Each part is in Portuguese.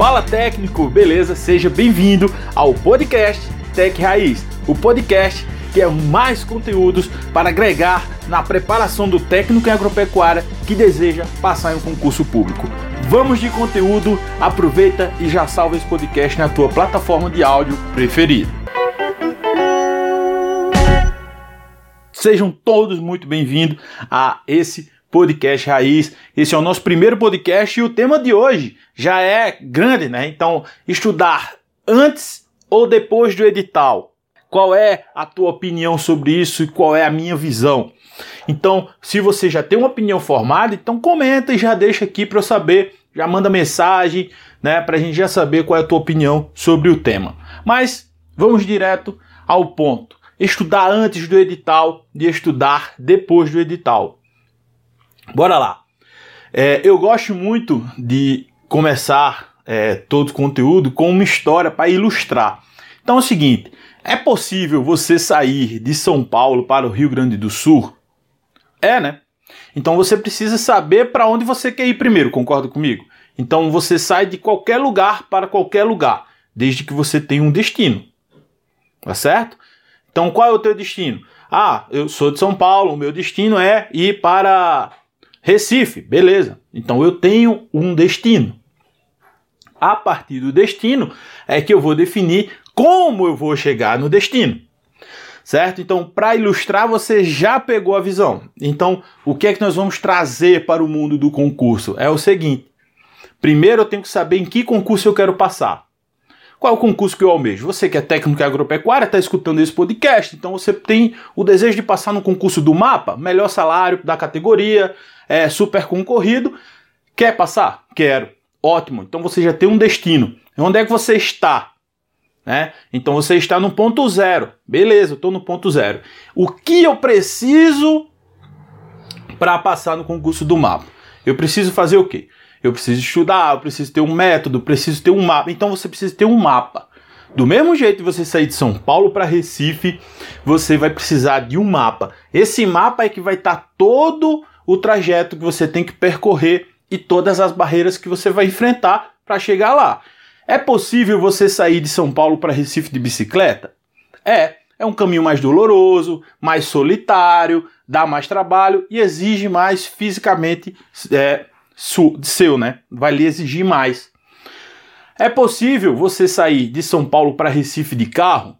Fala técnico, beleza? Seja bem-vindo ao podcast Tech Raiz, o podcast que é mais conteúdos para agregar na preparação do técnico em agropecuária que deseja passar em um concurso público. Vamos de conteúdo, aproveita e já salva esse podcast na tua plataforma de áudio preferida. Sejam todos muito bem-vindos a esse podcast Raiz. Esse é o nosso primeiro podcast e o tema de hoje já é grande, né? Então, estudar antes ou depois do edital. Qual é a tua opinião sobre isso e qual é a minha visão? Então, se você já tem uma opinião formada, então comenta e já deixa aqui para eu saber, já manda mensagem, né, para a gente já saber qual é a tua opinião sobre o tema. Mas vamos direto ao ponto. Estudar antes do edital de estudar depois do edital. Bora lá. É, eu gosto muito de começar é, todo o conteúdo com uma história para ilustrar. Então é o seguinte: é possível você sair de São Paulo para o Rio Grande do Sul? É, né? Então você precisa saber para onde você quer ir primeiro, concorda comigo? Então você sai de qualquer lugar para qualquer lugar, desde que você tenha um destino. Tá certo? Então qual é o teu destino? Ah, eu sou de São Paulo, o meu destino é ir para Recife, beleza. Então eu tenho um destino. A partir do destino é que eu vou definir como eu vou chegar no destino. Certo? Então, para ilustrar, você já pegou a visão. Então, o que é que nós vamos trazer para o mundo do concurso? É o seguinte: primeiro eu tenho que saber em que concurso eu quero passar. Qual é o concurso que eu almejo? Você que é técnico agropecuária está escutando esse podcast, então você tem o desejo de passar no concurso do mapa, melhor salário da categoria, é super concorrido. Quer passar? Quero. Ótimo. Então você já tem um destino. Onde é que você está? Né? Então você está no ponto zero. Beleza, estou no ponto zero. O que eu preciso para passar no concurso do mapa? Eu preciso fazer o quê? Eu preciso estudar, eu preciso ter um método, preciso ter um mapa. Então você precisa ter um mapa. Do mesmo jeito que você sair de São Paulo para Recife, você vai precisar de um mapa. Esse mapa é que vai estar tá todo o trajeto que você tem que percorrer e todas as barreiras que você vai enfrentar para chegar lá. É possível você sair de São Paulo para Recife de bicicleta? É, é um caminho mais doloroso, mais solitário, dá mais trabalho e exige mais fisicamente é, seu, né? Vai lhe exigir mais. É possível você sair de São Paulo para Recife de carro?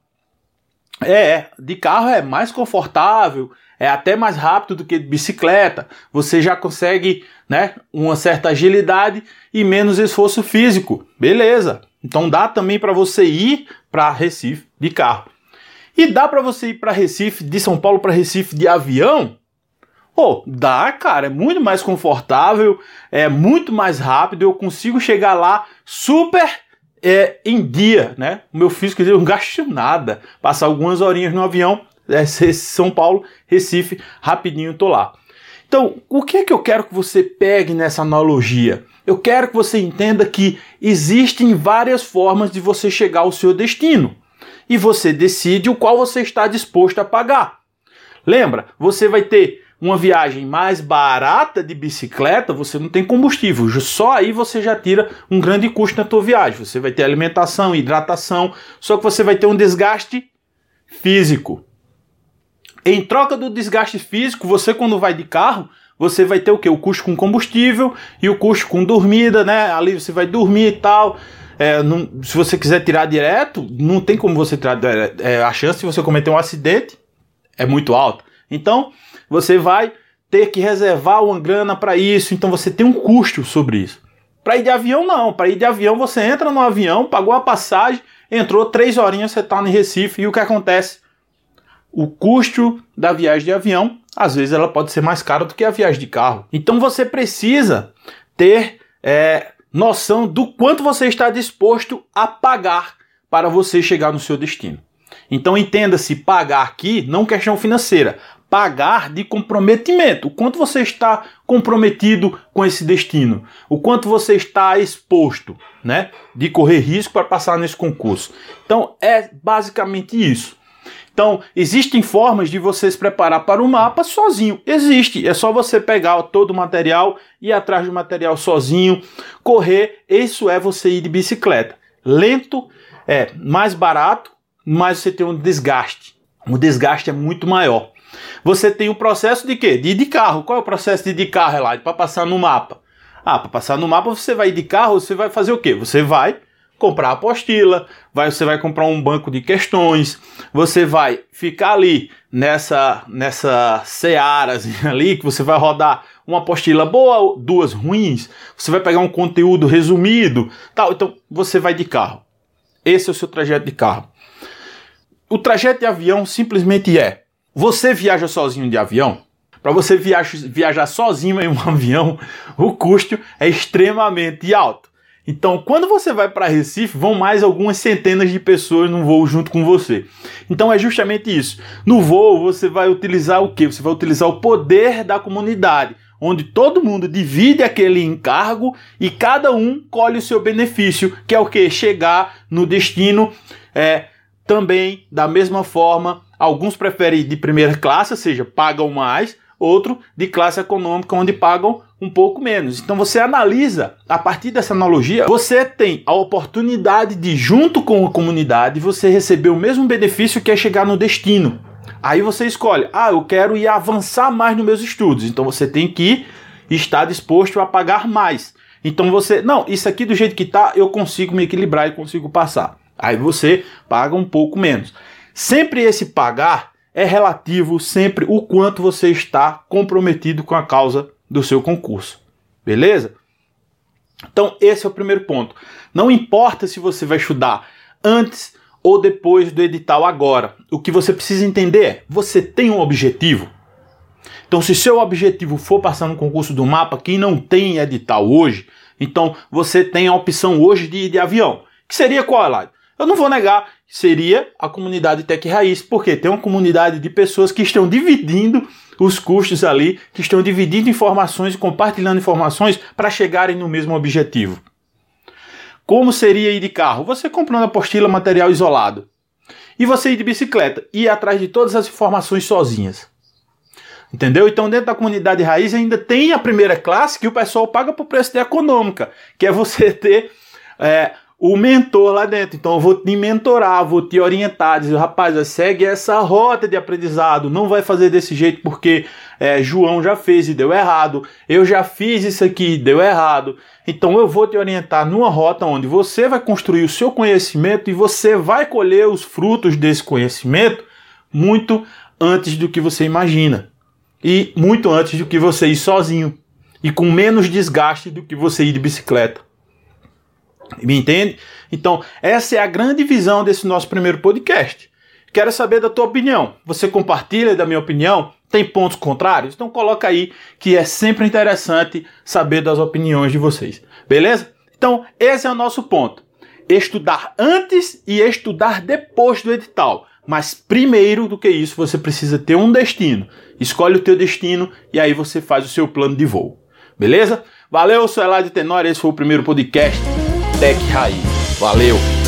É, de carro é mais confortável, é até mais rápido do que de bicicleta. Você já consegue, né, uma certa agilidade e menos esforço físico. Beleza? Então dá também para você ir para Recife de carro. E dá para você ir para Recife de São Paulo para Recife de avião? Pô, dá, cara, é muito mais confortável, é muito mais rápido, eu consigo chegar lá super é, em dia, né? O meu físico eu não gasto nada. Passar algumas horinhas no avião, é, São Paulo, Recife, rapidinho tô lá. Então, o que é que eu quero que você pegue nessa analogia? Eu quero que você entenda que existem várias formas de você chegar ao seu destino. E você decide o qual você está disposto a pagar. Lembra, você vai ter uma viagem mais barata de bicicleta, você não tem combustível. Só aí você já tira um grande custo na tua viagem. Você vai ter alimentação, hidratação, só que você vai ter um desgaste físico. Em troca do desgaste físico, você quando vai de carro, você vai ter o que? O custo com combustível e o custo com dormida, né? Ali você vai dormir e tal. É, não, se você quiser tirar direto, não tem como você tirar. É, a chance de você cometer um acidente é muito alta. Então, você vai ter que reservar uma grana para isso, então você tem um custo sobre isso. Para ir de avião, não. Para ir de avião, você entra no avião, pagou a passagem, entrou três horinhas, você está em Recife, e o que acontece? O custo da viagem de avião, às vezes, ela pode ser mais cara do que a viagem de carro. Então você precisa ter é, noção do quanto você está disposto a pagar para você chegar no seu destino. Então entenda-se pagar aqui não questão financeira, pagar de comprometimento. O quanto você está comprometido com esse destino, o quanto você está exposto, né, de correr risco para passar nesse concurso. Então é basicamente isso. Então, existem formas de você se preparar para o mapa sozinho. Existe. É só você pegar todo o material, ir atrás do material sozinho, correr. Isso é você ir de bicicleta. Lento, é mais barato, mas você tem um desgaste. O desgaste é muito maior. Você tem o processo de quê? De ir de carro. Qual é o processo de ir de carro, Elaide? Para passar no mapa. Ah, para passar no mapa você vai ir de carro, você vai fazer o quê? Você vai comprar a apostila, vai, você vai comprar um banco de questões, você vai ficar ali nessa nessa seara ali que você vai rodar uma apostila boa, duas ruins, você vai pegar um conteúdo resumido, tal. Então você vai de carro. Esse é o seu trajeto de carro. O trajeto de avião simplesmente é: você viaja sozinho de avião? Para você viaja, viajar sozinho em um avião, o custo é extremamente alto. Então, quando você vai para Recife, vão mais algumas centenas de pessoas no voo junto com você. Então, é justamente isso. No voo, você vai utilizar o que? Você vai utilizar o poder da comunidade, onde todo mundo divide aquele encargo e cada um colhe o seu benefício, que é o que? Chegar no destino é, também da mesma forma. Alguns preferem de primeira classe, ou seja, pagam mais, outro de classe econômica, onde pagam um pouco menos. Então você analisa, a partir dessa analogia, você tem a oportunidade de, junto com a comunidade, você receber o mesmo benefício que é chegar no destino. Aí você escolhe, ah, eu quero ir avançar mais nos meus estudos. Então você tem que estar disposto a pagar mais. Então você, não, isso aqui do jeito que tá, eu consigo me equilibrar e consigo passar. Aí você paga um pouco menos. Sempre esse pagar é relativo sempre o quanto você está comprometido com a causa do seu concurso. Beleza? Então, esse é o primeiro ponto. Não importa se você vai estudar antes ou depois do edital agora. O que você precisa entender é: você tem um objetivo. Então, se seu objetivo for passar no concurso do mapa, quem não tem edital hoje, então você tem a opção hoje de ir de avião. Que seria qual, Eladio? Eu não vou negar, seria a comunidade Tech Raiz, porque tem uma comunidade de pessoas que estão dividindo os custos ali, que estão dividindo informações e compartilhando informações para chegarem no mesmo objetivo. Como seria ir de carro? Você comprando apostila, material isolado. E você ir de bicicleta, ir atrás de todas as informações sozinhas. Entendeu? Então, dentro da comunidade raiz ainda tem a primeira classe que o pessoal paga por preço de econômica, que é você ter é, o mentor lá dentro. Então eu vou te mentorar, vou te orientar, dizer, rapaz, segue essa rota de aprendizado, não vai fazer desse jeito porque é, João já fez e deu errado, eu já fiz isso aqui e deu errado. Então eu vou te orientar numa rota onde você vai construir o seu conhecimento e você vai colher os frutos desse conhecimento muito antes do que você imagina. E muito antes do que você ir sozinho. E com menos desgaste do que você ir de bicicleta. Me entende? Então, essa é a grande visão desse nosso primeiro podcast. Quero saber da tua opinião. Você compartilha da minha opinião? Tem pontos contrários? Então coloca aí que é sempre interessante saber das opiniões de vocês. Beleza? Então, esse é o nosso ponto. Estudar antes e estudar depois do edital. Mas primeiro do que isso, você precisa ter um destino. Escolhe o teu destino e aí você faz o seu plano de voo. Beleza? Valeu, eu sou Eladio Tenório, esse foi o primeiro podcast Tech Raiz. Valeu!